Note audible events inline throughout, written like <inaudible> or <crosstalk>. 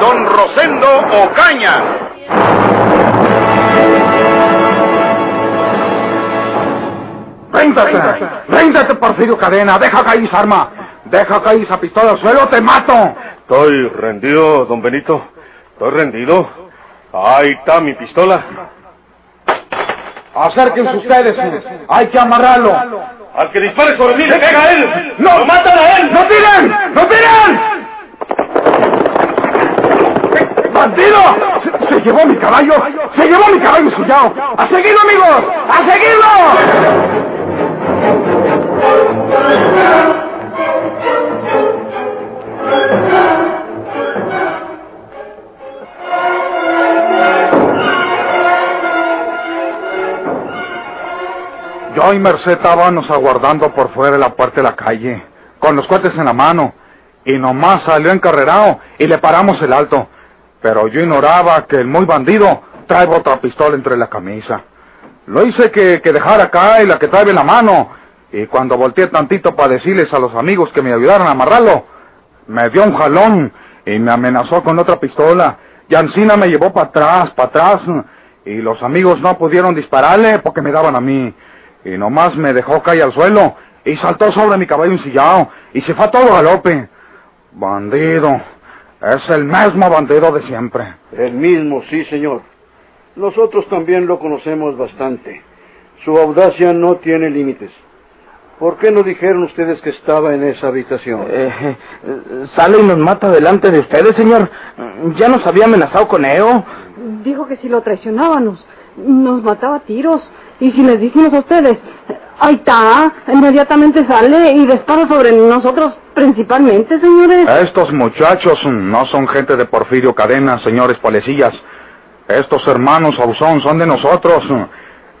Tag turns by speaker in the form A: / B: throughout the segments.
A: Don Rosendo Ocaña.
B: ¡Réndate! ¡Réndate, Porfirio Cadena! ¡Deja caer esa arma! ¡Deja caer esa pistola al suelo! ¡Te mato!
C: Estoy rendido, don Benito. Estoy rendido. Ahí está mi pistola.
B: Acérquense ustedes. Hay que amarrarlo.
C: Al que dispare sobre mí le pega a él.
B: ¡No!
C: ¡Lo matan a él!
B: ¡No tiren! ¡No tiren! ¡Bandido! Se, llevó mi caballo. Se llevó mi caballo sillao. ¡A seguirlo, amigos! ¡A seguirlo! Yo y Merced estábamos aguardando por fuera de la puerta de la calle, con los cohetes en la mano, y nomás salió encarrerado y le paramos el alto. Pero yo ignoraba que el muy bandido trae otra pistola entre la camisa. Lo hice que, que dejara y la que trae en la mano, y cuando volteé tantito para decirles a los amigos que me ayudaran a amarrarlo, me dio un jalón y me amenazó con otra pistola. Y Ancina me llevó para atrás, para atrás, y los amigos no pudieron dispararle porque me daban a mí. Y nomás me dejó caer al suelo y saltó sobre mi caballo ensillado y se fue a todo galope. Bandido. Es el mismo bandido de siempre.
D: El mismo, sí, señor. Nosotros también lo conocemos bastante. Su audacia no tiene límites. ¿Por qué no dijeron ustedes que estaba en esa habitación?
E: Eh, sale y nos mata delante de ustedes, señor. Ya nos había amenazado con Eo.
F: Dijo que si lo traicionábamos, nos mataba a tiros. Y si les dijimos a ustedes, ahí está, inmediatamente sale y dispara sobre nosotros principalmente, señores.
B: Estos muchachos no son gente de Porfirio Cadena, señores policías. Estos hermanos Ausón son de nosotros.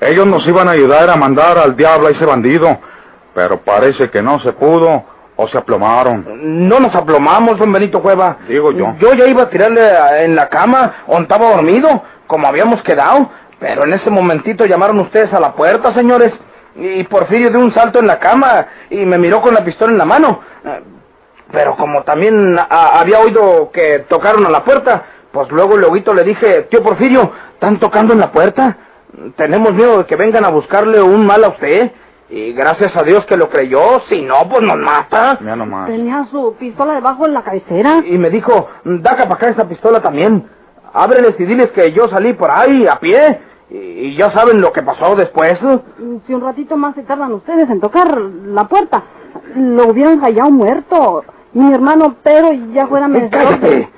B: Ellos nos iban a ayudar a mandar al diablo a ese bandido, pero parece que no se pudo o se aplomaron.
E: No nos aplomamos, don Benito Cueva.
B: Digo yo.
E: Yo ya iba a tirarle en la cama, o estaba dormido, como habíamos quedado. Pero en ese momentito llamaron ustedes a la puerta, señores. Y Porfirio dio un salto en la cama y me miró con la pistola en la mano. Pero como también había oído que tocaron a la puerta, pues luego luego le dije, tío Porfirio, ¿están tocando en la puerta? Tenemos miedo de que vengan a buscarle un mal a usted. Y gracias a Dios que lo creyó, si no, pues nos mata.
B: Ya nomás.
F: Tenía su pistola debajo de la cabecera.
E: Y me dijo, daca para acá esa pistola también. Ábreles y diles que yo salí por ahí a pie. Y, y ya saben lo que pasó después.
F: Si un ratito más se tardan ustedes en tocar la puerta, lo hubieran hallado muerto. Mi hermano Pedro ya fuera merecedor.
E: Cállate.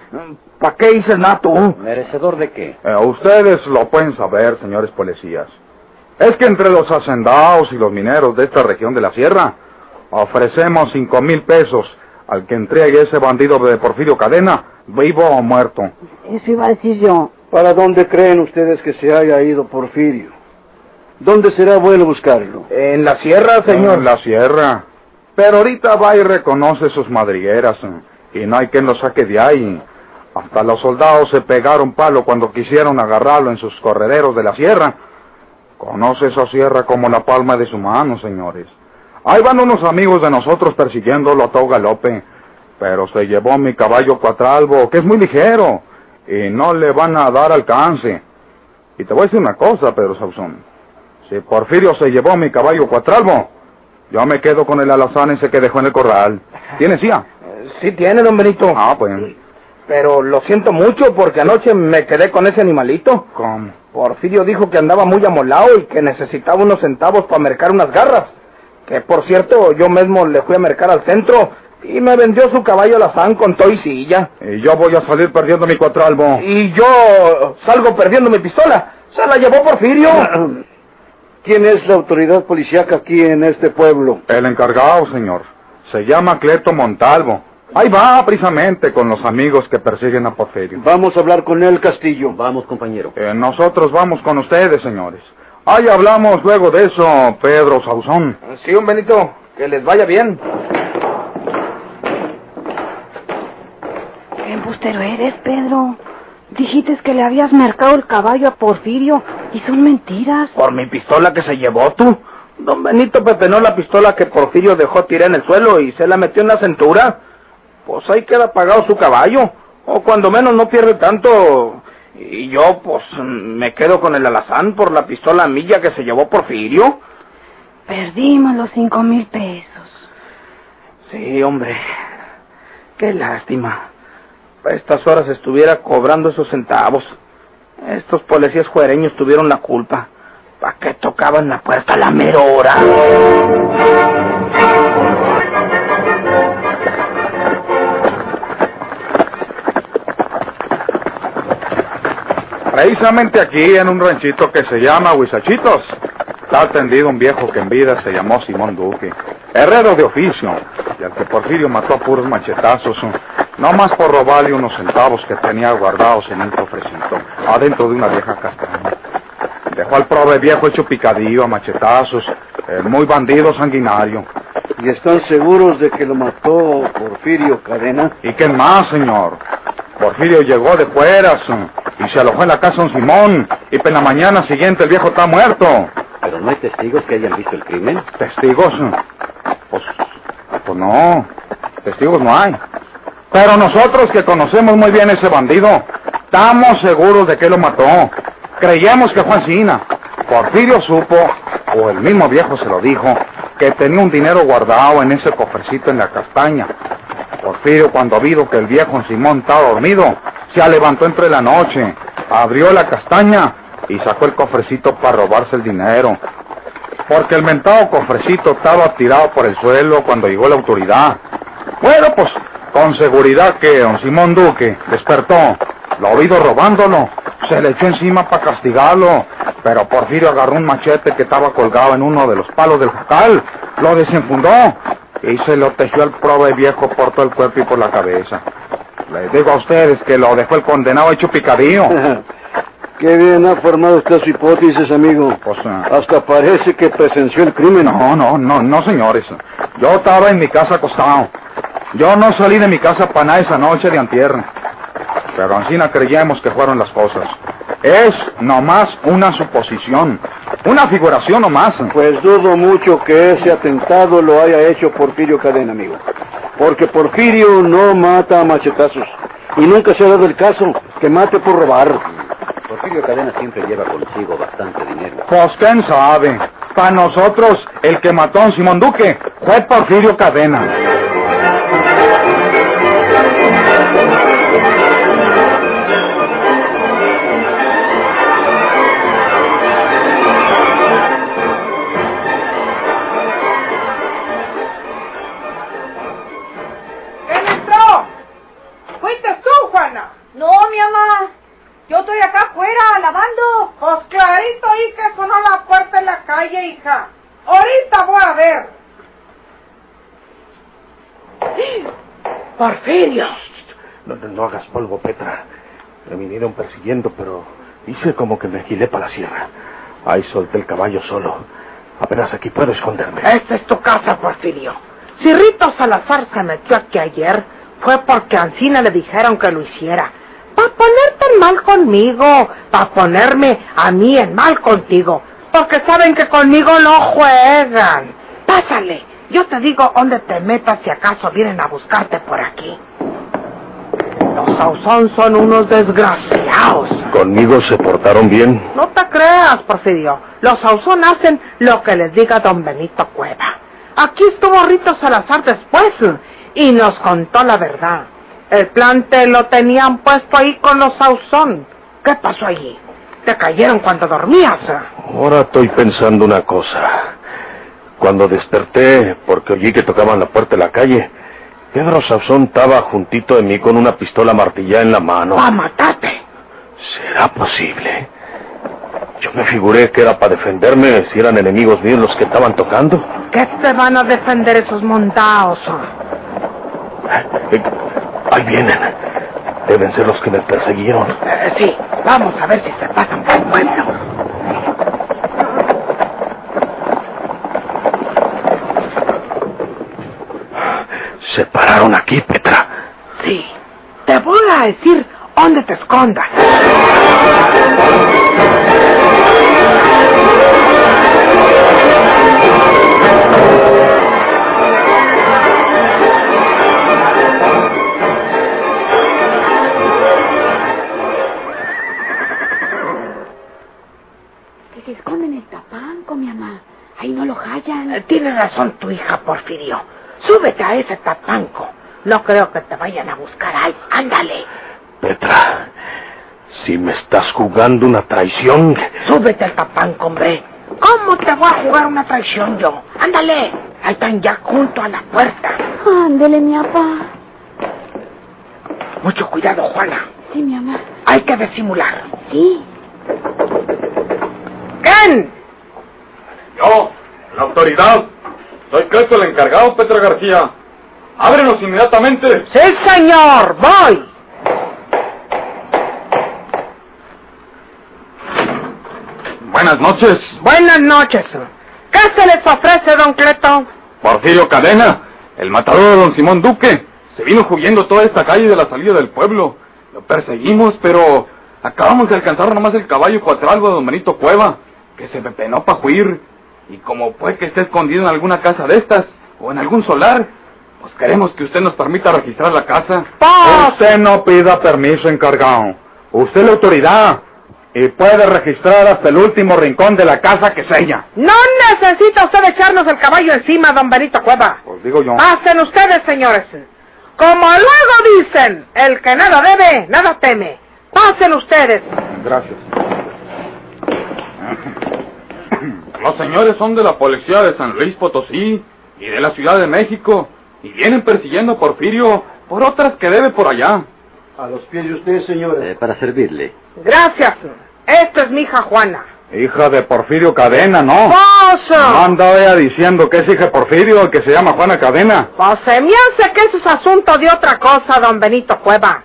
E: ¿Para qué dices nada tú?
G: ¿Merecedor de qué?
B: Eh, ustedes lo pueden saber, señores policías. Es que entre los hacendados y los mineros de esta región de la sierra, ofrecemos cinco mil pesos al que entregue ese bandido de Porfirio Cadena, vivo o muerto.
F: Eso iba a decir yo.
D: ¿Para dónde creen ustedes que se haya ido Porfirio? ¿Dónde será bueno buscarlo?
E: En la sierra, señor.
B: En la sierra. Pero ahorita va y reconoce sus madrigueras, eh, y no hay quien lo saque de ahí. Hasta los soldados se pegaron palo cuando quisieron agarrarlo en sus correderos de la sierra. Conoce esa sierra como la palma de su mano, señores. Ahí van unos amigos de nosotros persiguiéndolo a todo galope. Pero se llevó mi caballo cuatralbo, que es muy ligero, y no le van a dar alcance. Y te voy a decir una cosa, Pedro Sauzón. Si Porfirio se llevó mi caballo cuatralbo, yo me quedo con el alazán ese que dejó en el corral. ¿Tienes ya? <laughs>
E: Sí tiene, don Benito.
B: Ah, pues.
E: Pero lo siento mucho porque anoche me quedé con ese animalito.
B: ¿Cómo?
E: Porfirio dijo que andaba muy amolado y que necesitaba unos centavos para mercar unas garras. Que por cierto, yo mismo le fui a mercar al centro y me vendió su caballo alazán con toy y silla.
B: Y yo voy a salir perdiendo mi cuatralbo.
E: Y yo salgo perdiendo mi pistola. Se la llevó Porfirio. <clears throat>
D: ¿Quién es la autoridad policíaca aquí en este pueblo?
B: El encargado, señor. Se llama Cleto Montalvo. Ahí va, precisamente, con los amigos que persiguen a Porfirio.
D: Vamos a hablar con él, Castillo.
G: Vamos, compañero.
B: Eh, nosotros vamos con ustedes, señores. Ahí hablamos luego de eso, Pedro Sauzón.
E: Sí, un Benito, que les vaya bien.
F: ¿Qué embustero eres, Pedro? Dijiste que le habías marcado el caballo a Porfirio y son mentiras.
E: Por mi pistola que se llevó tú. Don Benito pepenó la pistola que Porfirio dejó tirar en el suelo y se la metió en la cintura. Pues ahí queda pagado su caballo. O cuando menos no pierde tanto. Y yo, pues, me quedo con el alazán por la pistola milla que se llevó Porfirio.
F: Perdimos los cinco mil pesos.
E: Sí, hombre. Qué lástima. A estas horas estuviera cobrando esos centavos. Estos policías juereños tuvieron la culpa. ¿Para qué tocaban la puerta a la mera hora?
B: Precisamente aquí, en un ranchito que se llama Huizachitos, está atendido un viejo que en vida se llamó Simón Duque, herrero de oficio, y al que Porfirio mató a puros machetazos, no más por robarle unos centavos que tenía guardados en un cofrecito, adentro de una vieja castaña. Dejó al prove viejo hecho picadillo a machetazos, el muy bandido sanguinario.
D: ¿Y están seguros de que lo mató Porfirio Cadena?
B: ¿Y qué más, señor? Porfirio llegó de fueras y se alojó en la casa de un Simón, y en la mañana siguiente el viejo está muerto.
G: Pero no hay testigos que hayan visto el crimen.
B: ¿Testigos? Pues, pues no, testigos no hay. Pero nosotros que conocemos muy bien ese bandido, estamos seguros de que lo mató. Creíamos que fue Ancina. Porfirio supo, o el mismo viejo se lo dijo, que tenía un dinero guardado en ese cofrecito en la castaña. Porfirio, cuando vio que el viejo Simón estaba dormido, se levantó entre la noche, abrió la castaña y sacó el cofrecito para robarse el dinero. Porque el mentado cofrecito estaba tirado por el suelo cuando llegó la autoridad. Bueno, pues con seguridad que don Simón Duque despertó, lo oído robándolo, se le echó encima para castigarlo, pero Porfirio agarró un machete que estaba colgado en uno de los palos del jacal, lo desenfundó y se lo tejió al prove viejo por todo el cuerpo y por la cabeza. Les digo a ustedes que lo dejó el condenado hecho picadillo. <laughs>
D: Qué bien ha formado usted su hipótesis, amigo.
B: Pues, ah,
D: Hasta parece que presenció el crimen.
B: no, no, no, no, señores. Yo estaba en mi casa acostado. Yo no salí de mi casa para nada esa noche de antier. Pero encima creíamos que fueron las cosas. Es nomás una suposición. Una figuración nomás.
D: Pues dudo mucho que ese atentado lo haya hecho Porfirio Cadena, amigo. Porque Porfirio no mata a machetazos. Y nunca se ha dado el caso que mate por robar.
G: Porfirio Cadena siempre lleva consigo bastante dinero.
B: Pues quién sabe. Para nosotros, el que mató a Simón Duque fue Porfirio Cadena.
C: Pero hice como que me agilé para la sierra. Ahí solté el caballo solo. Apenas aquí puedo esconderme.
H: Esta es tu casa, Porfirio. Si Rito Salazar se metió aquí ayer, fue porque a Ancina le dijeron que lo hiciera. Para ponerte en mal conmigo, para ponerme a mí en mal contigo. Porque saben que conmigo no juegan. Pásale, yo te digo dónde te metas si acaso vienen a buscarte por aquí. Los Sauzón son unos desgraciados.
C: ¿Conmigo se portaron bien?
H: No te creas, Porfirio. Los Sauzón hacen lo que les diga don Benito Cueva. Aquí estuvo Rito Salazar después y nos contó la verdad. El plan te lo tenían puesto ahí con los Sauzón. ¿Qué pasó allí? ¿Te cayeron cuando dormías?
C: Ahora estoy pensando una cosa. Cuando desperté, porque oí que tocaban la puerta de la calle, Pedro Sauzón estaba juntito de mí con una pistola martillada en la mano.
H: ¡A matarte!
C: ¿Será posible? Yo me figuré que era para defenderme si eran enemigos míos los que estaban tocando.
H: ¿Qué te van a defender esos montaos?
C: Eh, ahí vienen. Deben ser los que me perseguieron.
H: Eh, sí, vamos a ver si se pasan por el pueblo.
C: Se pararon aquí, Petra.
H: Sí, te voy a decir dónde te escondas.
F: Que se esconde en el tapanco, mi mamá. Ahí no lo hallan.
H: Eh, Tiene razón tu hija, Porfirio. Súbete a ese tapanco. No creo que te vayan a buscar ahí. Ándale.
C: Petra, si me estás jugando una traición,
H: Súbete al tapanco, hombre. ¿Cómo te voy a jugar una traición yo? Ándale. Ahí están ya junto a la puerta.
F: Ándele, mi papá.
H: Mucho cuidado, Juana.
F: Sí, mi mamá.
H: Hay que disimular.
F: Sí.
H: ¿Quién?
B: Yo, la autoridad. Soy Cleto el encargado, Petra García. Ábrenos inmediatamente.
H: Sí, señor. Voy.
B: Buenas noches,
H: Buenas noches. ¿Qué se les ofrece, don Cleto?
B: Porfirio Cadena, el matador de don Simón Duque. Se vino huyendo toda esta calle de la salida del pueblo. Lo perseguimos, pero acabamos de alcanzar nomás el caballo cuatralgo de don Benito Cueva, que se pepenó para huir. Y como puede que esté escondido en alguna casa de estas, o en algún solar, pues queremos que usted nos permita registrar la casa.
H: ¡Paz!
B: Usted no pida permiso, encargado. Usted es la autoridad. Y puede registrar hasta el último rincón de la casa que sella.
H: No necesita usted echarnos el caballo encima, don Benito Cueva.
B: Pues digo yo.
H: Pasen ustedes, señores. Como luego dicen, el que nada debe, nada teme. Pasen ustedes.
B: Gracias. <laughs> Los señores son de la policía de San Luis Potosí y de la Ciudad de México y vienen persiguiendo a Porfirio por otras que debe por allá.
D: A los pies de usted, señora.
G: Eh, para servirle.
H: Gracias. Esta es mi hija Juana.
B: Hija de Porfirio Cadena, ¿no?
H: ¡Poso!
B: No anda ella diciendo que es hija de Porfirio, el que se llama Juana Cadena.
H: Pues se me hace que eso es asunto de otra cosa, don Benito Cueva.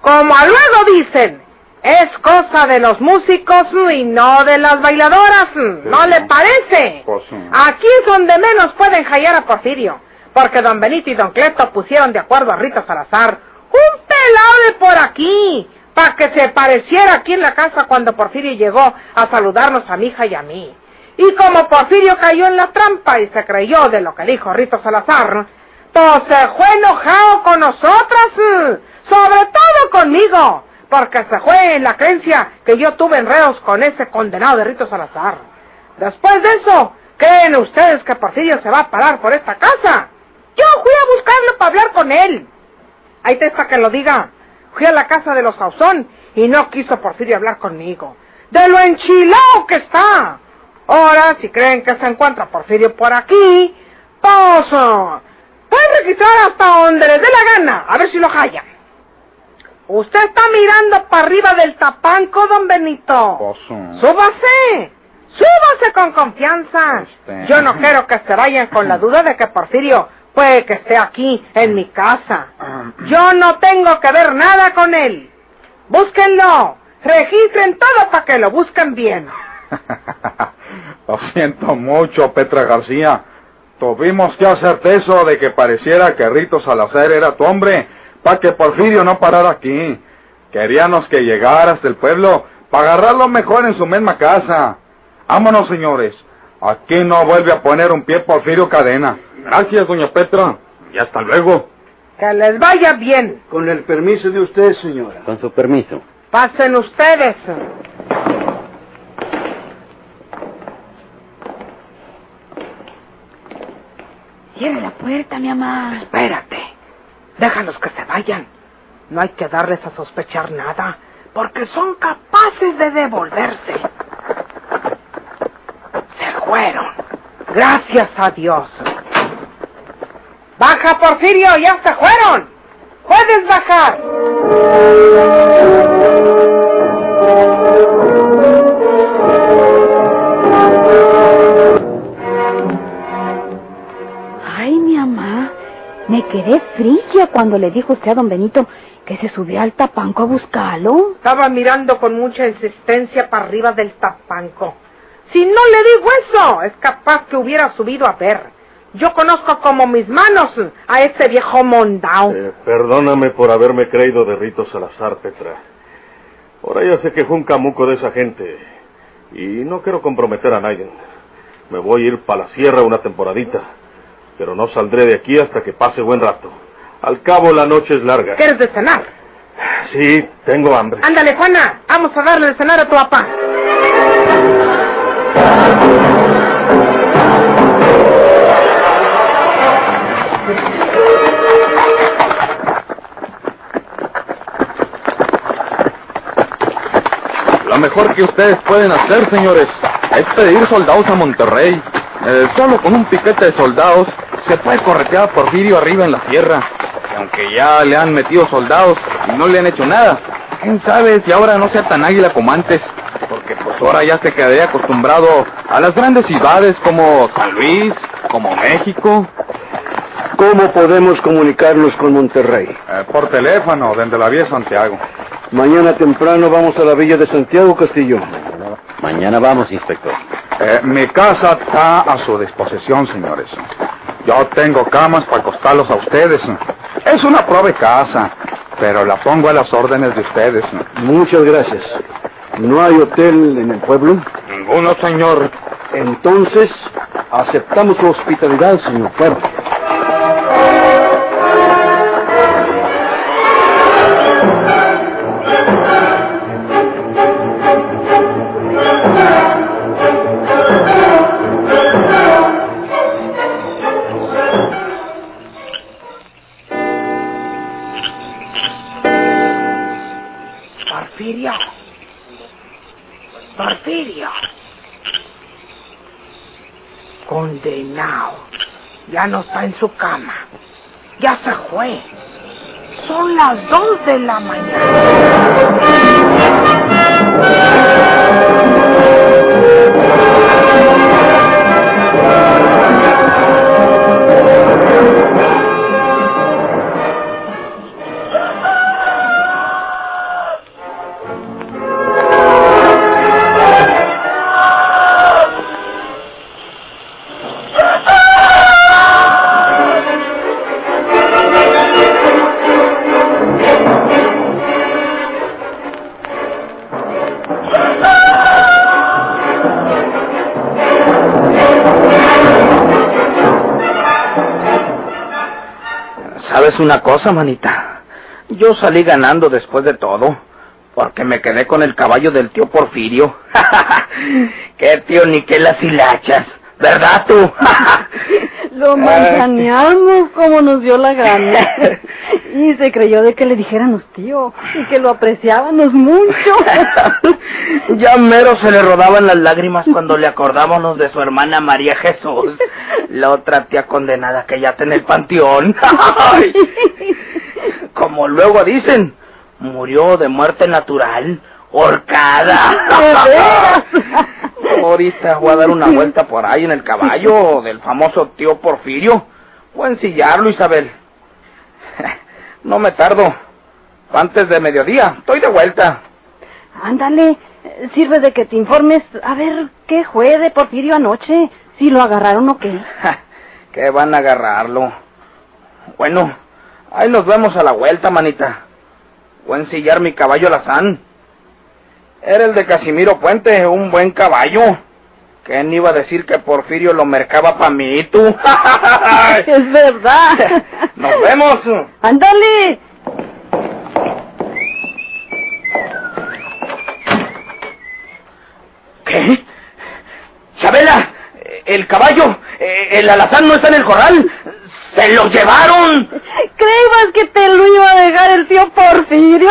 H: Como luego dicen, es cosa de los músicos y no de las bailadoras. ¿No le parece?
B: Pues, sí.
H: Aquí es donde menos pueden hallar a Porfirio. Porque don Benito y don Cleto pusieron de acuerdo a Rita Salazar un pelado de por aquí para que se pareciera aquí en la casa cuando Porfirio llegó a saludarnos a mi hija y a mí. Y como Porfirio cayó en la trampa y se creyó de lo que dijo Rito Salazar, pues se fue enojado con nosotras, eh, sobre todo conmigo, porque se fue en la creencia que yo tuve enredos con ese condenado de Rito Salazar. Después de eso, ¿creen ustedes que Porfirio se va a parar por esta casa? Yo fui a buscarlo para hablar con él. Ahí te está que lo diga. Fui a la casa de los Sauzón y no quiso Porfirio hablar conmigo. De lo enchilado que está. Ahora, si creen que se encuentra Porfirio por aquí, eh, pueden registrar hasta donde les dé la gana, a ver si lo hallan. Usted está mirando para arriba del tapanco, don Benito.
B: Eh,
H: ¡Súbase! ¡Súbase con confianza!
B: Este.
H: Yo no quiero que se vayan con la duda de que Porfirio puede que esté aquí en mi casa. Yo no tengo que ver nada con él. Búsquenlo. Registren todo para que lo busquen bien. <laughs>
B: Lo siento mucho, Petra García. Tuvimos que hacerte eso de que pareciera que Rito Salazar era tu hombre, para que Porfirio no parara aquí. Queríamos que llegaras del pueblo para agarrarlo mejor en su misma casa. Vámonos, señores. Aquí no vuelve a poner un pie Porfirio Cadena. Gracias, doña Petra. Y hasta luego.
H: Que les vaya bien.
D: Con el permiso de usted, señora.
G: Con su permiso.
H: Pasen ustedes.
F: Cierra la puerta, mi mamá.
H: Espérate. Déjalos que se vayan. No hay que darles a sospechar nada, porque son capaces de devolverse. Se fueron. Gracias a Dios. Baja, Porfirio, ya se fueron. Puedes bajar.
F: Quedé fría cuando le dijo usted a don Benito que se subió al tapanco a buscarlo.
H: Estaba mirando con mucha insistencia para arriba del tapanco. Si no le digo eso, es capaz que hubiera subido a ver. Yo conozco como mis manos a ese viejo mondao.
C: Eh, perdóname por haberme creído de Rito Salazar, Petra. Ahora ya sé que fue un camuco de esa gente. Y no quiero comprometer a nadie. Me voy a ir para la sierra una temporadita. Pero no saldré de aquí hasta que pase buen rato. Al cabo la noche es larga.
H: ¿Quieres de cenar?
C: Sí, tengo hambre.
H: Ándale, Juana, vamos a darle de cenar a tu papá.
B: Lo mejor que ustedes pueden hacer, señores, es pedir soldados a Monterrey. Eh, solo con un piquete de soldados se puede corretear a Porfirio arriba en la sierra. Y aunque ya le han metido soldados y no le han hecho nada, quién sabe si ahora no sea tan águila como antes. Porque pues ahora ya se quedaría acostumbrado a las grandes ciudades como San Luis, como México.
D: ¿Cómo podemos comunicarnos con Monterrey?
B: Eh, por teléfono, desde la vía Santiago.
D: Mañana temprano vamos a la villa de Santiago Castillo.
G: Mañana vamos, inspector.
B: Eh, mi casa está a su disposición, señores. Yo tengo camas para acostarlos a ustedes. Es una de casa, pero la pongo a las órdenes de ustedes.
D: Muchas gracias. ¿No hay hotel en el pueblo?
B: Ninguno, señor.
D: Entonces, aceptamos su hospitalidad, señor Cuervo.
H: En su cama. Ya se fue. Son las dos de la
E: ¿Sabes una cosa, manita? Yo salí ganando después de todo, porque me quedé con el caballo del tío Porfirio. <laughs> ¡Qué tío ni qué las hilachas! ¿Verdad tú? <laughs>
F: Lo manzaneamos como nos dio la gana. <laughs> Y se creyó de que le dijéramos tío y que lo apreciábamos mucho. <laughs>
E: ya mero se le rodaban las lágrimas cuando le acordábamos de su hermana María Jesús, la otra tía condenada que ya está en el panteón. <laughs> Como luego dicen, murió de muerte natural, horcada. Ahorita voy a dar una vuelta por ahí en el caballo del famoso tío Porfirio. Voy a ensillarlo, Isabel. <laughs> No me tardo. Antes de mediodía, estoy de vuelta.
F: Ándale, sirve de que te informes. A ver, ¿qué fue de Porfirio anoche? ¿Si lo agarraron o qué? <laughs>
E: que van a agarrarlo. Bueno, ahí nos vemos a la vuelta, manita. Voy a ensillar mi caballo Lazán. Era el de Casimiro Puente, un buen caballo. ¿Quién iba a decir que Porfirio lo mercaba para mí, tú? <laughs>
F: es verdad. <laughs>
E: Nos vemos.
F: Ándale.
E: ¿Qué? Chabela, el caballo, el alazán no está en el corral. ¡Se lo llevaron! <laughs>
F: ¿Creías que te lo iba a dejar el tío Porfirio?